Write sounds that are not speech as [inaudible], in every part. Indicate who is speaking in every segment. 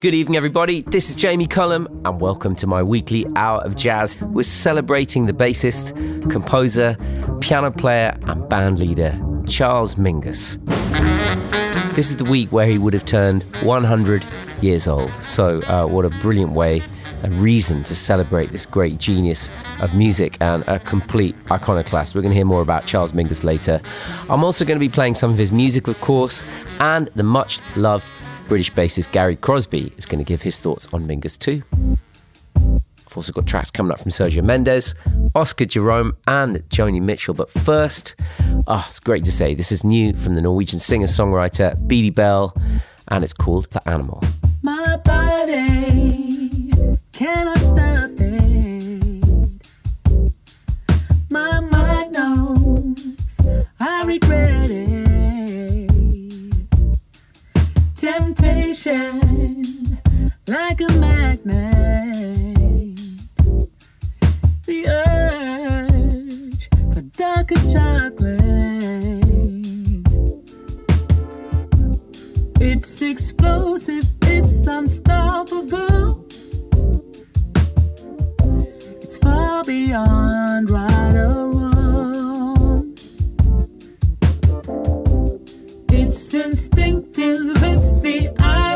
Speaker 1: Good evening, everybody. This is Jamie Cullum, and welcome to my weekly hour of jazz. We're celebrating the bassist, composer, piano player, and band leader, Charles Mingus. This is the week where he would have turned 100 years old. So, uh, what a brilliant way and reason to celebrate this great genius of music and a complete iconoclast. We're going to hear more about Charles Mingus later. I'm also going to be playing some of his music, of course, and the much loved British bassist Gary Crosby is going to give his thoughts on Mingus too. I've also got tracks coming up from Sergio Mendes, Oscar Jerome, and Joni Mitchell. But first, oh, it's great to say this is new from the Norwegian singer songwriter Beady Belle, and it's called The Animal.
Speaker 2: My body cannot stop it. My mind knows I regret it. Temptation like a magnet. The urge for darker chocolate. It's explosive, it's unstoppable. It's far beyond right or wrong. It's instinctive, it's the animal.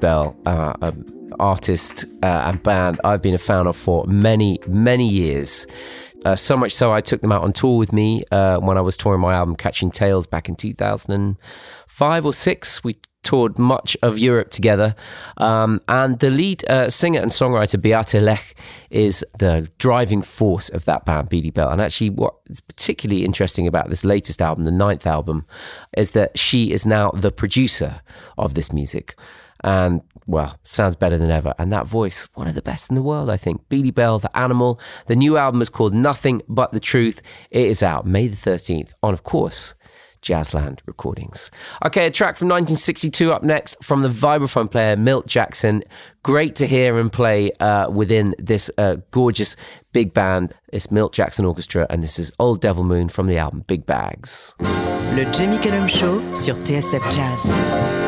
Speaker 1: Belle, uh, an artist uh, and band I've been a fan of for many, many years. Uh, so much so, I took them out on tour with me uh, when I was touring my album Catching Tales back in 2005 or six. We toured much of Europe together. Um, and the lead uh, singer and songwriter Beate Lech is the driving force of that band, Beady Belle. And actually, what is particularly interesting about this latest album, the ninth album, is that she is now the producer of this music. And well, sounds better than ever. And that voice, one of the best in the world, I think. Beady Belle, The Animal. The new album is called Nothing But the Truth. It is out May the 13th on, of course, Jazzland recordings. Okay, a track from 1962 up next from the vibraphone player Milt Jackson. Great to hear him play uh, within this uh, gorgeous big band. It's Milt Jackson Orchestra, and this is Old Devil Moon from the album Big Bags.
Speaker 3: Le Jamie Cullum Show sur TSF Jazz.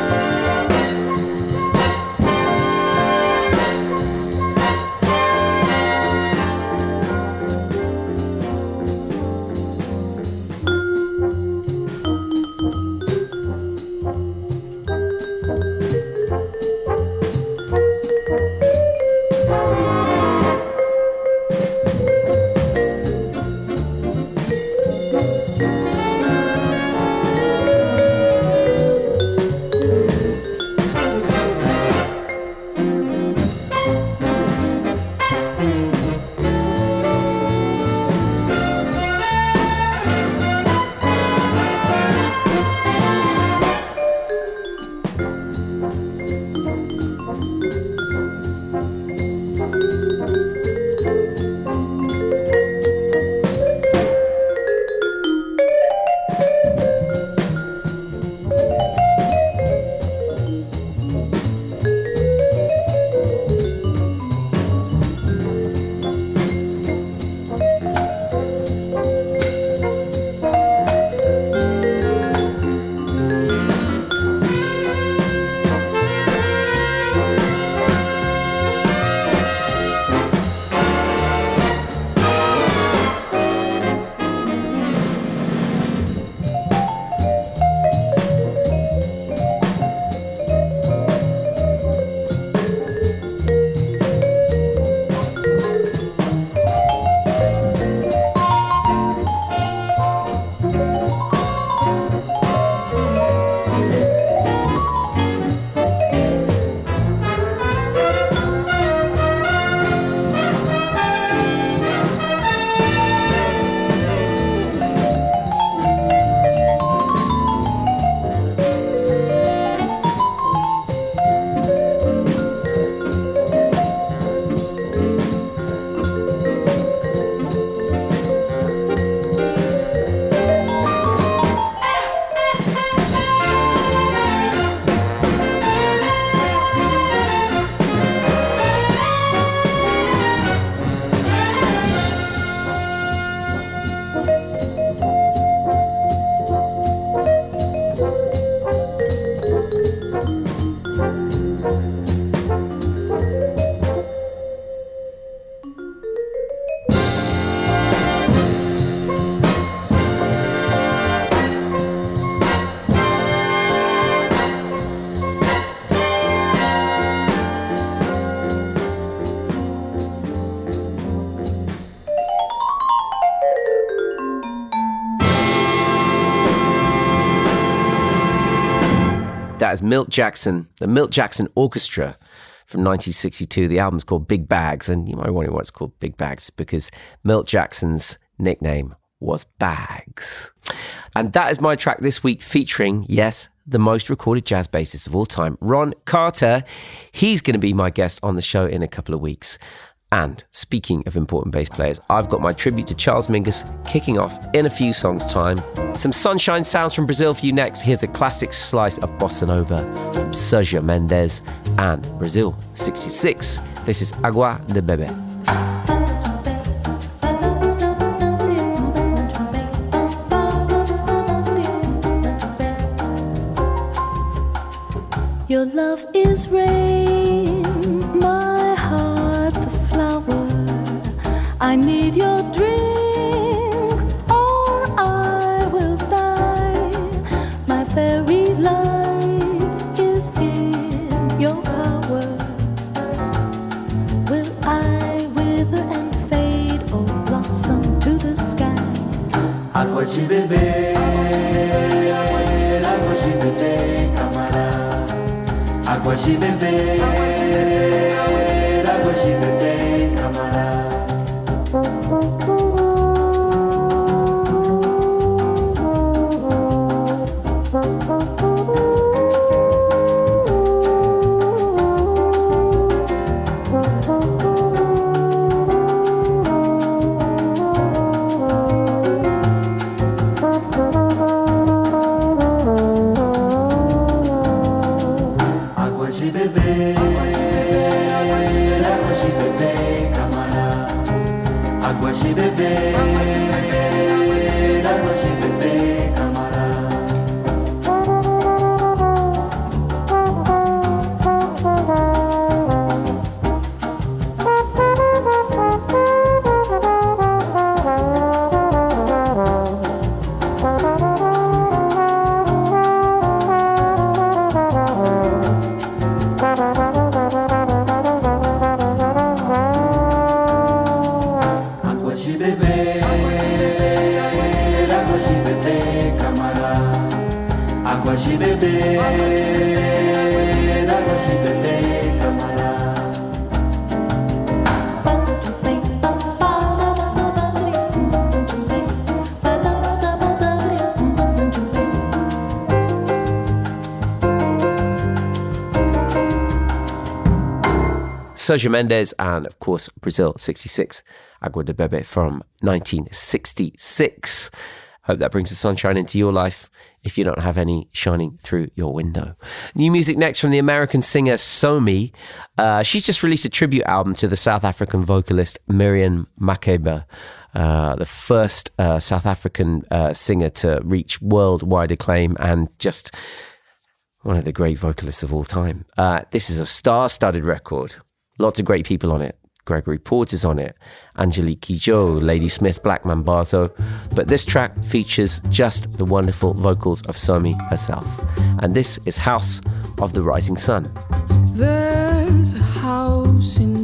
Speaker 1: Is Milt Jackson, the Milt Jackson Orchestra from 1962. The album's called Big Bags, and you might wonder why it's called Big Bags because Milt Jackson's nickname was Bags. And that is my track this week featuring, yes, the most recorded jazz bassist of all time, Ron Carter. He's going to be my guest on the show in a couple of weeks. And speaking of important bass players, I've got my tribute to Charles Mingus kicking off in a few songs' time. Some sunshine sounds from Brazil for you next. Here's a classic slice of bossa nova from Sergio Mendes and Brasil 66. This is Agua de Beber.
Speaker 4: Your love is rain, I need your drink, or I will die. My very life is in your power. Will I wither and fade or blossom to the sky?
Speaker 5: Água de beber, água de beber, camarada. Água de beber, água
Speaker 1: Sergio Mendes and, of course, Brasil 66, Agua de Beber from 1966. Hope that brings the sunshine into your life if you don't have any shining through your window. New music next from the American singer Somi. Uh, she's just released a tribute album to the South African vocalist Miriam Makeba, uh, the first uh, South African uh, singer to reach worldwide acclaim and just one of the great vocalists of all time. Uh, this is a star studded record. Lots of great people on it. Gregory Porter's on it, Angelique Kidjo, Ladysmith, Black Mambazo. But this track features just the wonderful vocals of Somi herself. And this is House of the Rising Sun.
Speaker 4: There's a house in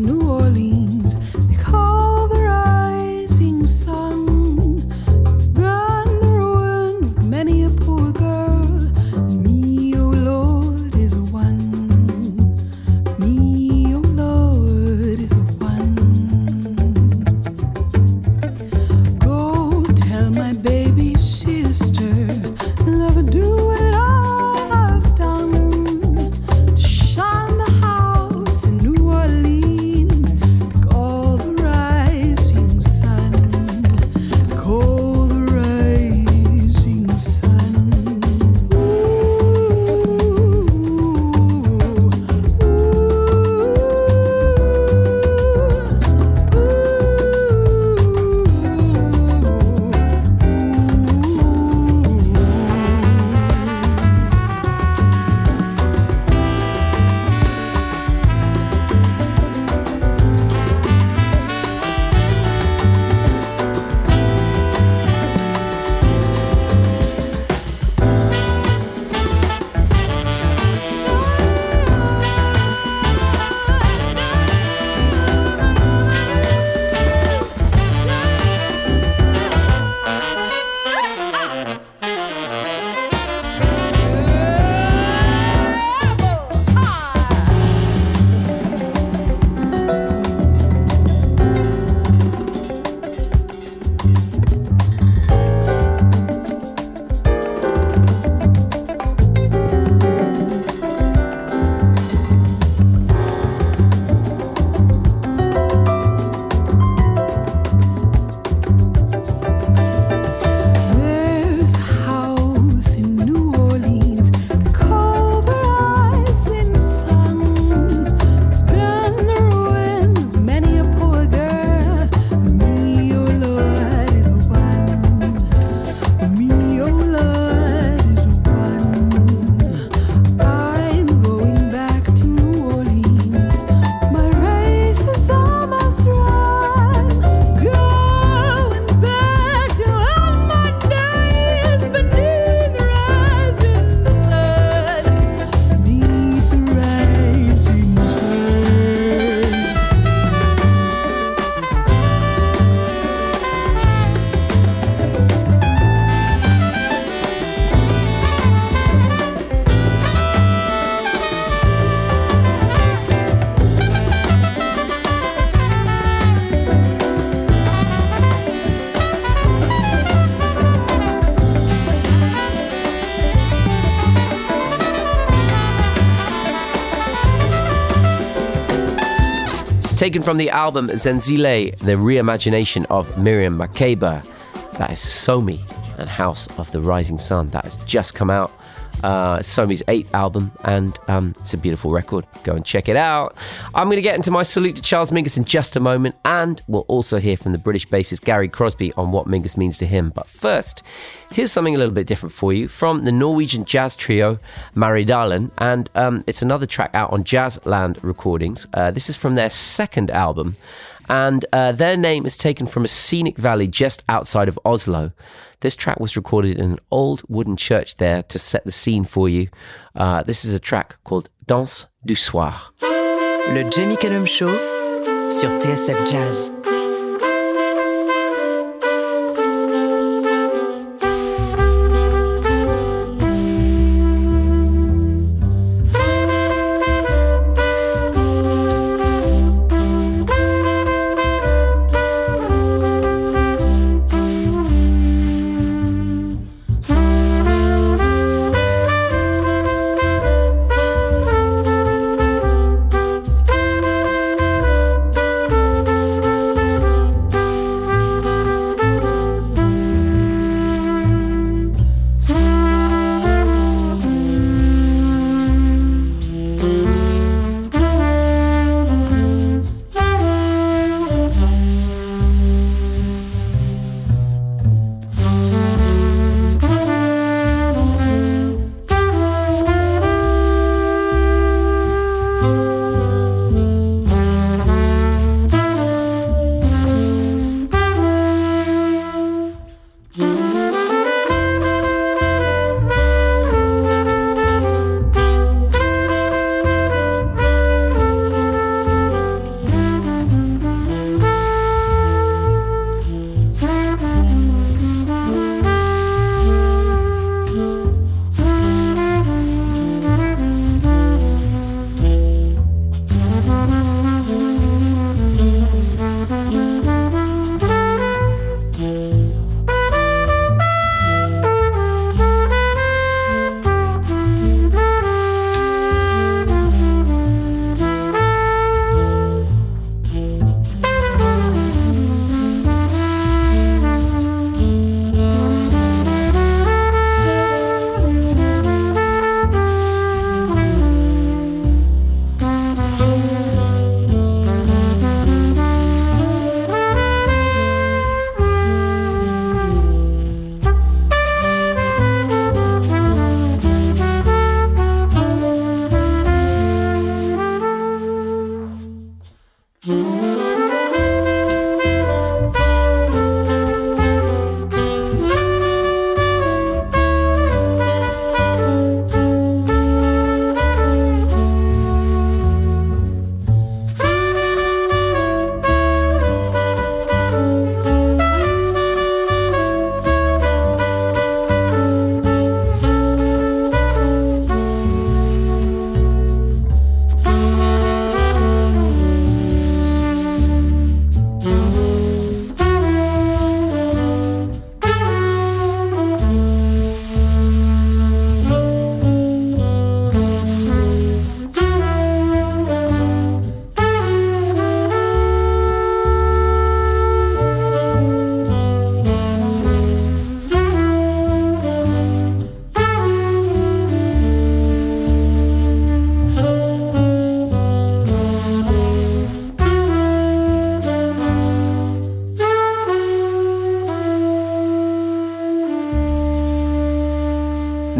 Speaker 1: Taken from the album Zenzile, the reimagination of Miriam Makeba. That is Somi and House of the Rising Sun. That has just come out. Uh, Somi's eighth album, and um, it's a beautiful record. Go and check it out. I'm going to get into my salute to Charles Mingus in just a moment, and we'll also hear from the British bassist Gary Crosby on what Mingus means to him. But first, here's something a little bit different for you from the Norwegian jazz trio Maridalen, and um, it's another track out on Jazzland Recordings. Uh, this is from their second album and uh, their name is taken from a scenic valley just outside of Oslo. This track was recorded in an old wooden church there to set the scene for you. Uh, this is a track called Danse du Soir.
Speaker 3: Le Jamie Cullum Show sur TSF Jazz.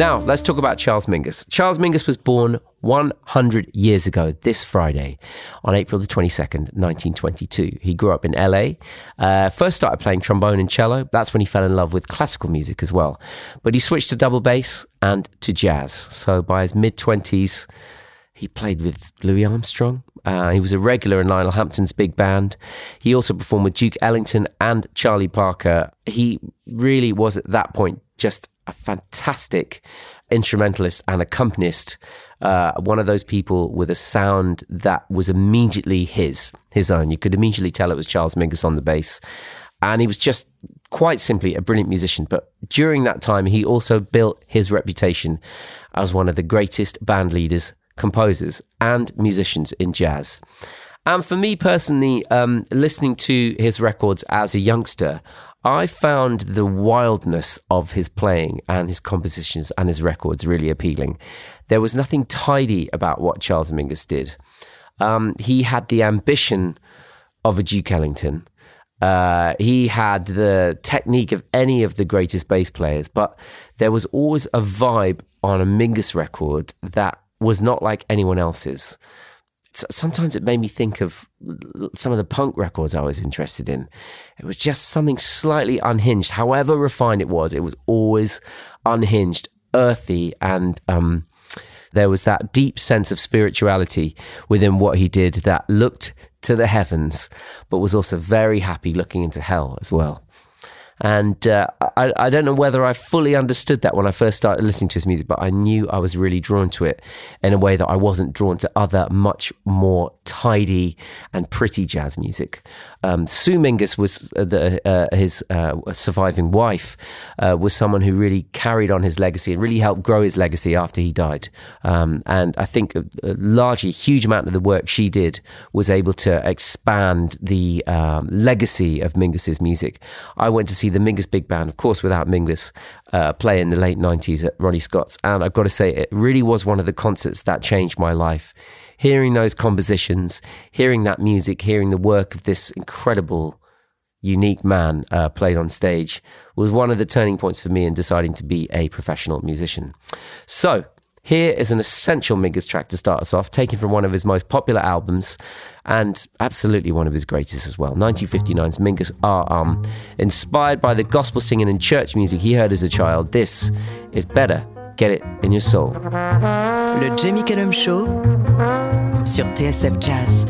Speaker 1: Now, let's talk about Charles Mingus. Charles Mingus was born 100 years ago this Friday on April the 22nd, 1922. He grew up in LA. Uh, first started playing trombone and cello. That's when he fell in love with classical music as well. But he switched to double bass and to jazz. So by his mid 20s, he played with Louis Armstrong. Uh, he was a regular in Lionel Hampton's big band. He also performed with Duke Ellington and Charlie Parker. He really was at that point just a fantastic instrumentalist and accompanist. Uh, one of those people with a sound that was immediately his, his own. You could immediately tell it was Charles Mingus on the bass. And he was just quite simply a brilliant musician. But during that time, he also built his reputation as one of the greatest band leaders, composers, and musicians in jazz. And for me personally, um, listening to his records as a youngster, I found the wildness of his playing and his compositions and his records really appealing. There was nothing tidy about what Charles Mingus did. Um, he had the ambition of a Duke Ellington. Uh, he had the technique of any of the greatest bass players, but there was always a vibe on a Mingus record that was not like anyone else's. Sometimes it made me think of some of the punk records I was interested in. It was just something slightly unhinged. However refined it was, it was always unhinged, earthy, and um, there was that deep sense of spirituality within what he did that looked to the heavens, but was also very happy looking into hell as well. And uh, I, I don't know whether I fully understood that when I first started listening to his music, but I knew I was really drawn to it in a way that I wasn't drawn to other much more tidy and pretty jazz music. Um, Sue Mingus was the, uh, his uh, surviving wife, uh, was someone who really carried on his legacy and really helped grow his legacy after he died. Um, and I think a, a largely huge amount of the work she did was able to expand the um, legacy of Mingus's music. I went to see the Mingus Big Band, of course, without Mingus, uh, play in the late 90s at Ronnie Scott's. And I've got to say, it really was one of the concerts that changed my life. Hearing those compositions, hearing that music, hearing the work of this incredible, unique man uh, played on stage was one of the turning points for me in deciding to be a professional musician. So, here is an essential Mingus track to start us off, taken from one of his most popular albums and absolutely one of his greatest as well. 1959's Mingus R. Um, inspired by the gospel singing and church music he heard as a child. This is better. Get it in your soul.
Speaker 3: Le Jamie Cullum Show sur TSF Jazz.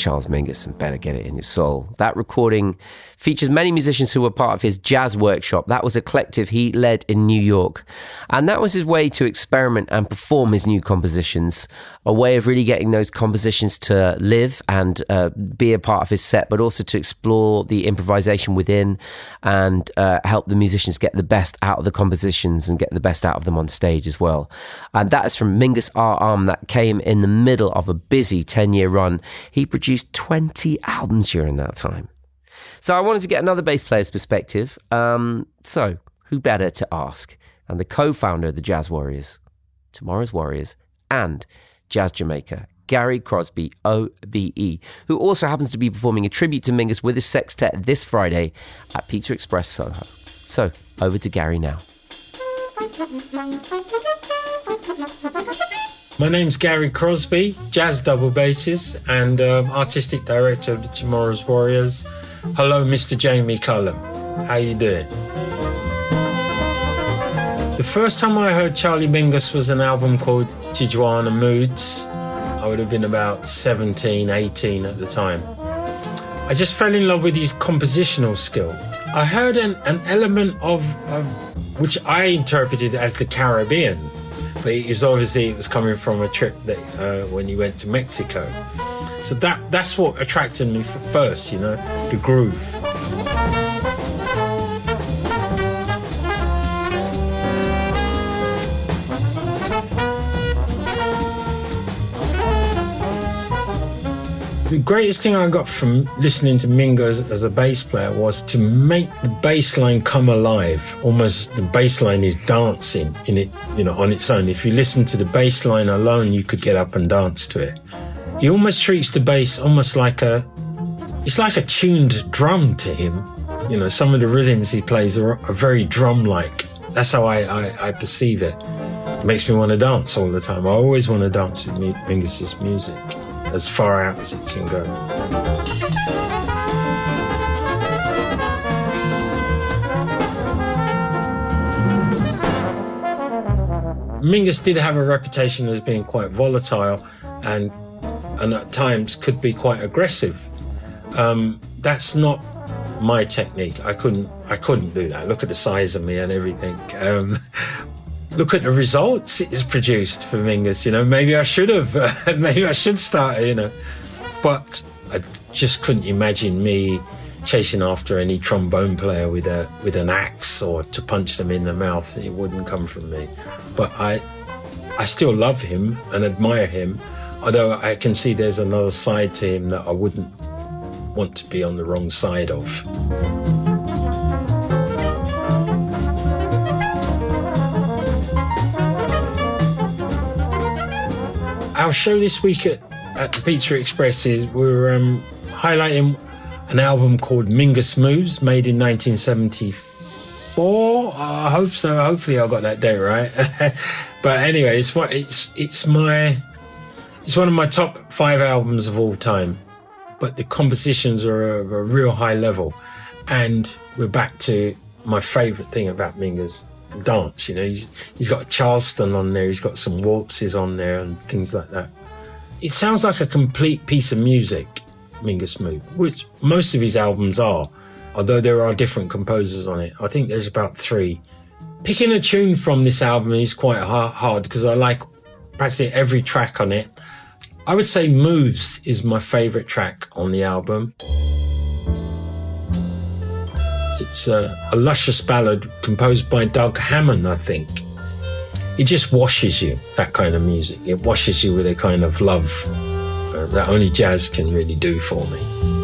Speaker 1: Charles Mingus and Better Git It in Your Soul. That recording features many musicians who were part of his jazz workshop. That was a collective he led in New York. And that was his way to experiment and perform his new compositions, a way of really getting those compositions to live and uh, be a part of his set, but also to explore the improvisation within and uh, help the musicians get the best out of the compositions and get the best out of them on stage as well. And that is from Mingus R. Arm that came in the middle of a busy 10 year run. He produced 20 albums during that time. So I wanted to get another bass player's perspective. Um, so who better to ask than the co-founder of the Jazz Warriors, Tomorrow's Warriors, and Jazz Jamaica, Gary Crosby, OBE, who also happens to be performing a tribute to Mingus with his sextet this Friday at Pizza Express Soho. So over to Gary now. [laughs]
Speaker 6: My name's Gary Crosby, jazz double basses and um, artistic director of the Tomorrow's Warriors. Hello, Mr. Jamie Cullum. How you doing? The first time I heard Charlie Mingus was an album called Tijuana Moods. I would have been about 17, 18 at the time. I just fell in love with his compositional skill. I heard an, an element of, of which I interpreted as the Caribbean, but it was obviously it was coming from a trip that uh, when you went to Mexico. So that that's what attracted me first, you know, the groove. The greatest thing I got from listening to Mingus as, as a bass player was to make the bass line come alive. Almost the bass line is dancing in it, you know, on its own. If you listen to the bass line alone, you could get up and dance to it. He almost treats the bass almost like a, it's like a tuned drum to him. You know, some of the rhythms he plays are, are very drum-like. That's how I, I, I perceive it. It makes me want to dance all the time. I always want to dance with Mingus's music as far out as it can go. Mingus did have a reputation as being quite volatile and and at times could be quite aggressive. Um, that's not my technique. I couldn't I couldn't do that. Look at the size of me and everything. Um, [laughs] look at the results it's produced for Mingus. You know, maybe I should have. [laughs] maybe I should start. You know, but I just couldn't imagine me chasing after any trombone player with a with an axe or to punch them in the mouth. It wouldn't come from me. But I I still love him and admire him. Although I can see there's another side to him that I wouldn't want to be on the wrong side of. Our show this week at, at the Pizza Express is we're um, highlighting an album called Mingus Moves, made in 1974. I hope so. Hopefully, I got that date right. [laughs] but anyway, it's what it's it's my it's one of my top five albums of all time. But the compositions are of a real high level, and we're back to my favourite thing about Mingus dance. You know, he's he's got Charleston on there. He's got some waltzes on there and things like that. It sounds like a complete piece of music, Mingus Move, which most of his albums are. Although there are different composers on it, I think there's about three. Picking a tune from this album is quite hard because I like practically every track on it. I would say Moves is my favourite track on the album. It's a, a luscious ballad composed by Doug Hammond, I think. It just washes you, that kind of music. It washes you with a kind of love that only jazz can really do for me.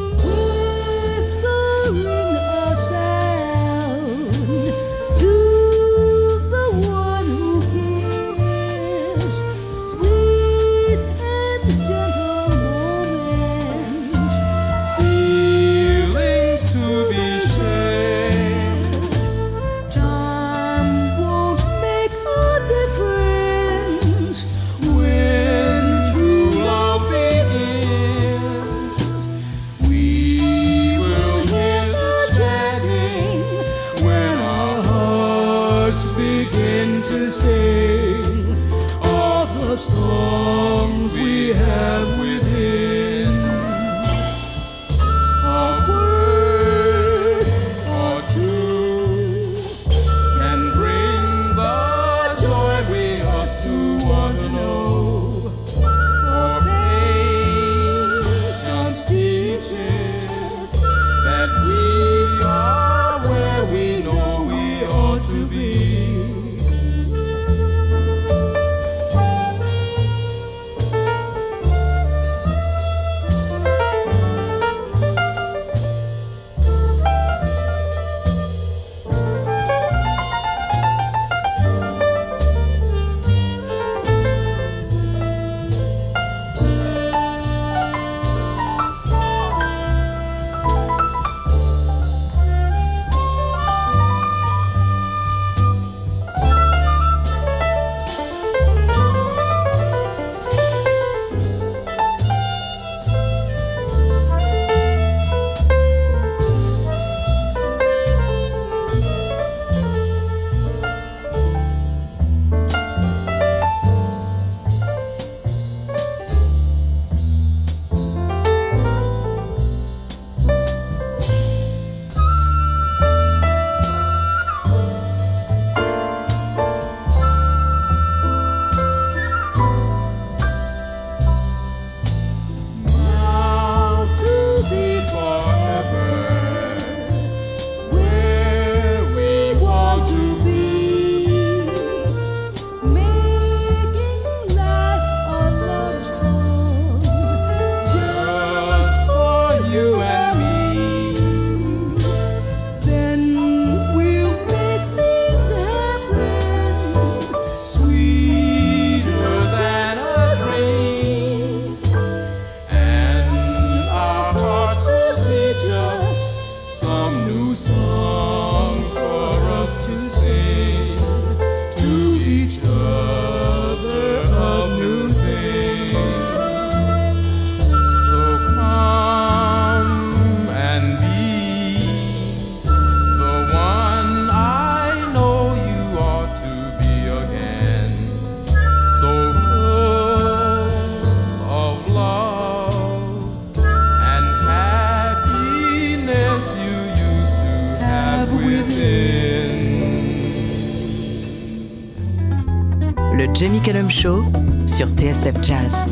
Speaker 3: Show sur TSF Jazz.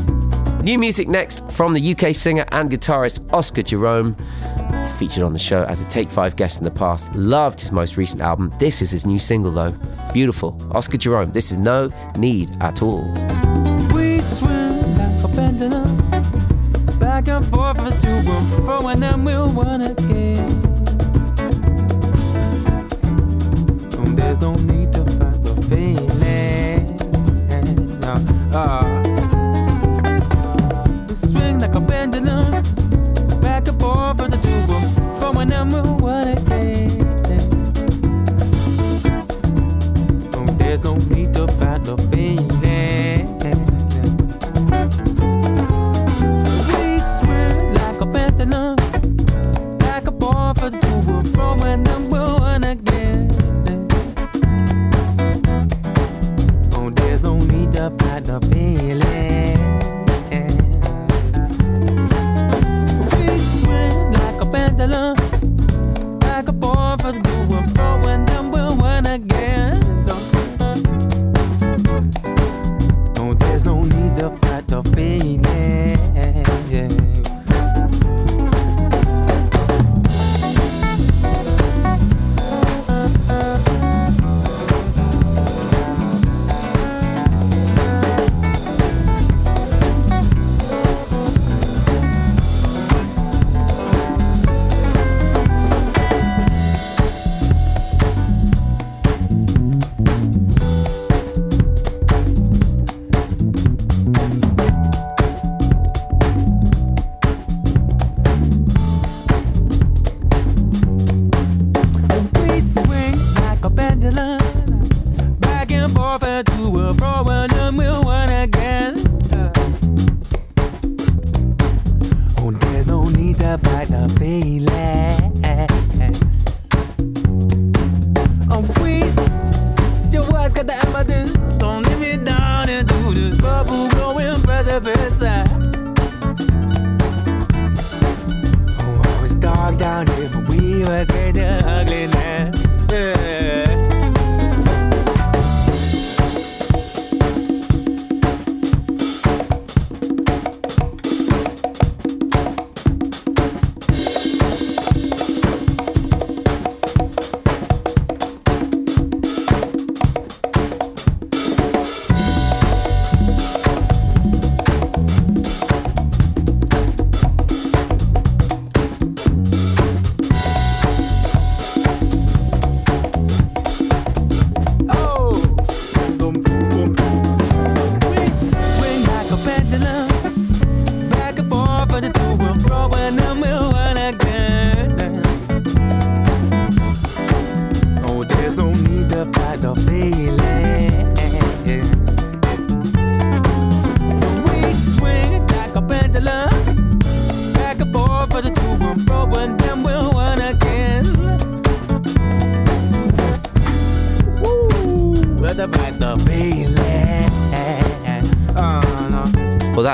Speaker 1: New music next from the UK singer and guitarist Oscar Jerome. He's featured on the show as a Take 5 guest in the past. Loved his most recent album. This is his new single, though. Beautiful. Oscar Jerome. This is No Need at All.
Speaker 4: We swing like a pendulum, back and forth and to and fro, and then we'll run again. Fight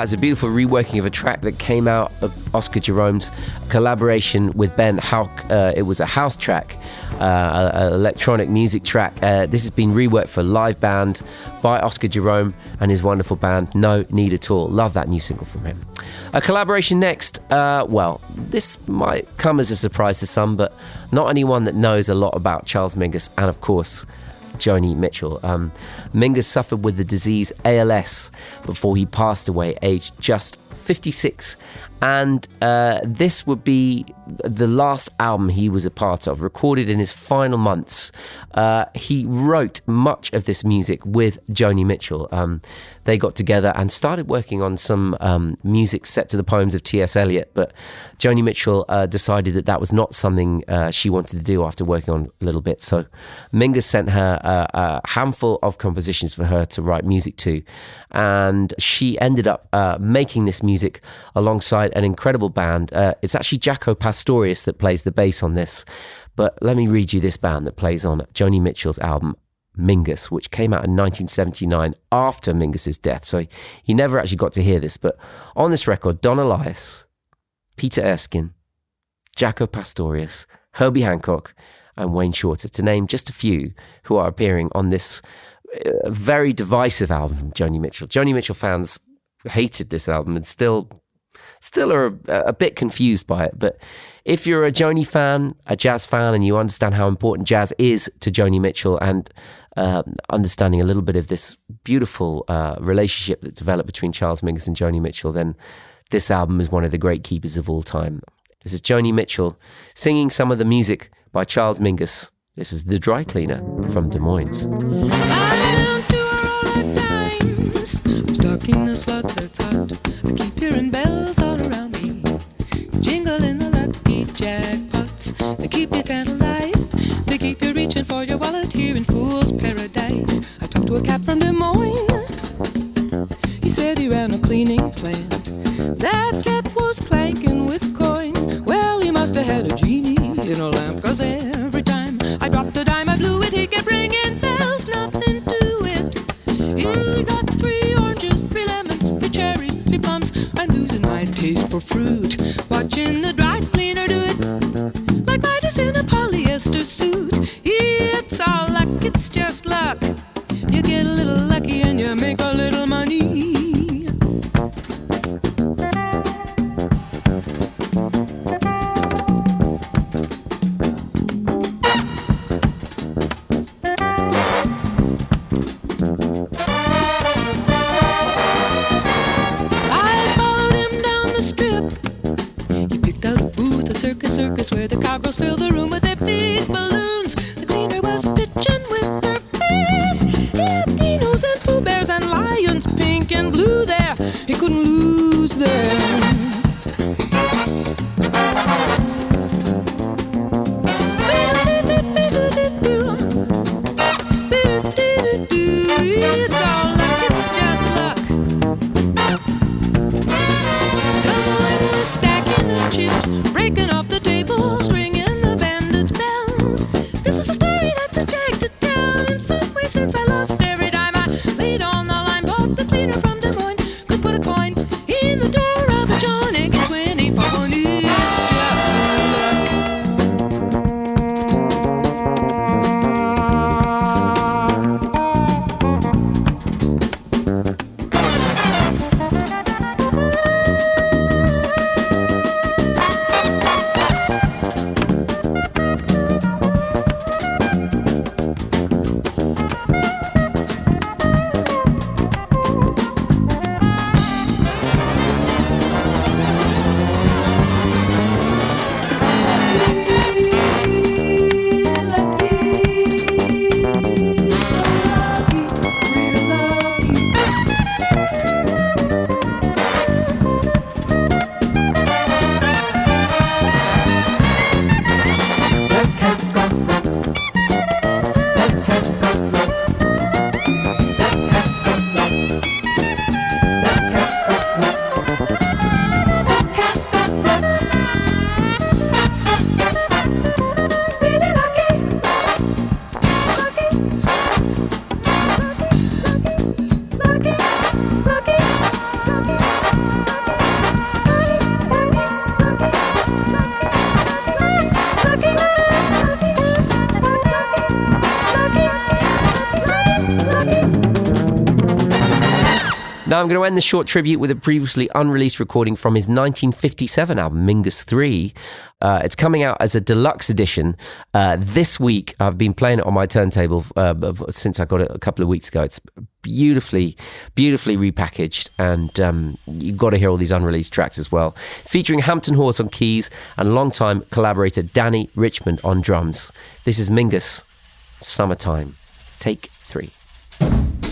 Speaker 1: that is a beautiful reworking of a track that came out of Oscar Jerome's collaboration with Ben Hauk. Uh, it was a house track, uh, an electronic music track. Uh, this has been reworked for live band by Oscar Jerome and his wonderful band, No Need at All. Love that new single from him. A collaboration next. Uh, well, this might come as a surprise to some, but not anyone that knows a lot about Charles Mingus and, of course, Joni Mitchell. Um, Mingus suffered with the disease ALS before he passed away, aged just 56. And uh, this would be the last album he was a part of, recorded in his final months. Uh, he wrote much of this music with Joni Mitchell. Um, they got together and started working on some um, music set to the poems of T.S. Eliot, but Joni Mitchell uh, decided that that was not something uh, she wanted to do after working on a little bit. So Mingus sent her a handful of compositions for her to write music to, and she ended up uh, making this music alongside an incredible band. Uh, it's actually Jaco Pastorius that plays the bass on this, but let me read you this band that plays on Joni Mitchell's album. Mingus, which came out in 1979 after Mingus's death. So he never actually got to hear this. But on this record, Don Alias, Peter Erskine, Jaco Pastorius, Herbie Hancock, and Wayne Shorter, to name just a few who are appearing on this a very divisive album Joni Mitchell. Joni Mitchell fans hated this album and still still are a, a bit confused by it. But if you're a Joni fan, a jazz fan, and you understand how important jazz is to Joni Mitchell and um, understanding a little bit of this beautiful uh, relationship that developed between Charles Mingus and Joni Mitchell, then this album is one of the great keepers of all time. This is Joni Mitchell singing some of the music by Charles Mingus. This is The Dry Cleaner from Des Moines.
Speaker 4: Times. I'm stuck in a slot that's hot. Chips, breaking off
Speaker 1: Now I'm going to end the short tribute with a previously unreleased recording from his 1957 album, Mingus 3. Uh, it's coming out as a deluxe edition uh, this week. I've been playing it on my turntable uh, since I got it a couple of weeks ago. It's beautifully, beautifully repackaged, and um, you've got to hear all these unreleased tracks as well. Featuring Hampton Hawes on keys and longtime collaborator Dannie Richmond on drums. This is Mingus, Summertime. Take three.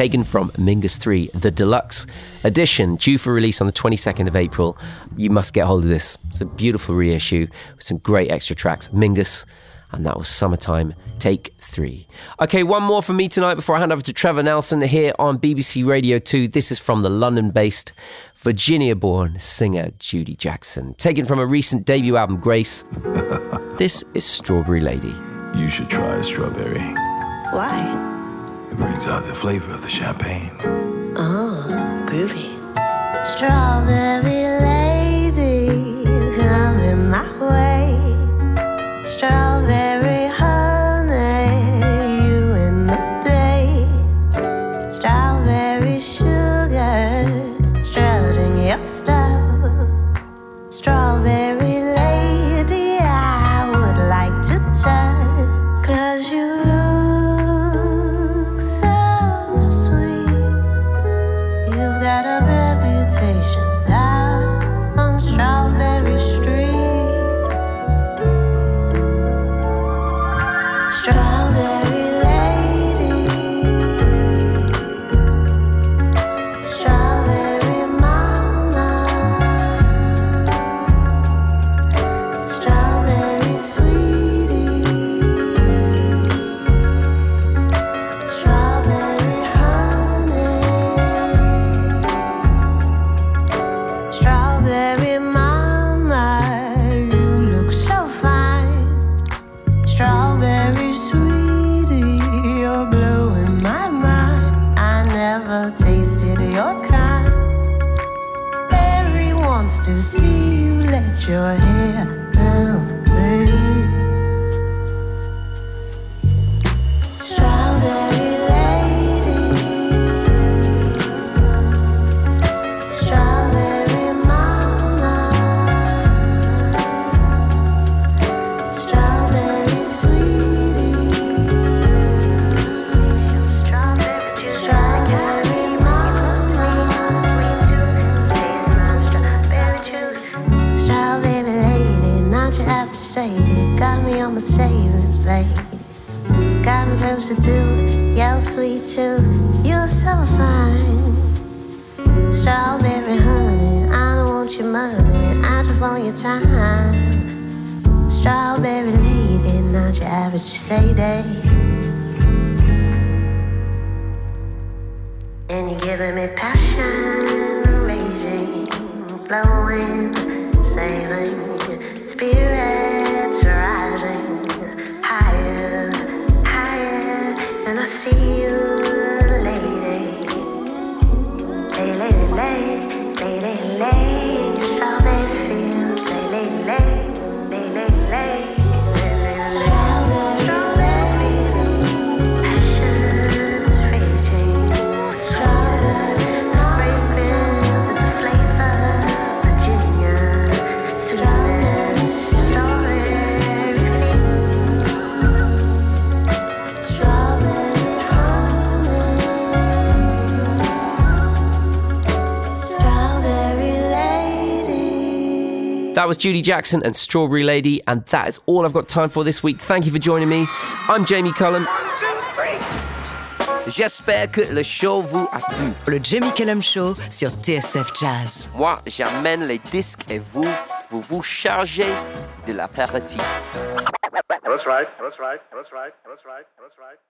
Speaker 1: Taken from Mingus 3, the deluxe edition, due for release on the 22nd of April. You must get hold of this. It's a beautiful reissue with some great extra tracks. Mingus, and that was Summertime, take three. Okay, one more from me tonight before I hand over to Trevor Nelson here on BBC Radio 2. This is from the London based, Virginia born singer Judi Jackson, taken from a recent debut album, Grace. [laughs] this is Strawberry Lady.
Speaker 7: You should try a strawberry.
Speaker 2: Why?
Speaker 7: It brings out the flavor of the champagne.
Speaker 2: Oh, groovy. Strawberry lady, coming my way. Strawberry your frustrated, got me on my savings, babe. Got me closer to do your sweet tooth. You're so fine. Strawberry honey, I don't want your money, I just want your time. Strawberry lady, not your average sadie. And you're giving me passion, raging, flowing, sailing, spirits
Speaker 1: That was Judi Jackson and Strawberry Lady, and that is all I've got time for this week. Thank you for joining me. I'm Jamie Cullum. J'espère que le show vous a plu.
Speaker 3: Le Jamie Cullum Show sur TSF Jazz.
Speaker 1: Moi, j'amène les disques et vous, vous vous chargez de l'apéritif.
Speaker 8: That's right. That's right. That's right. That's right. That's right. That's right. That's right.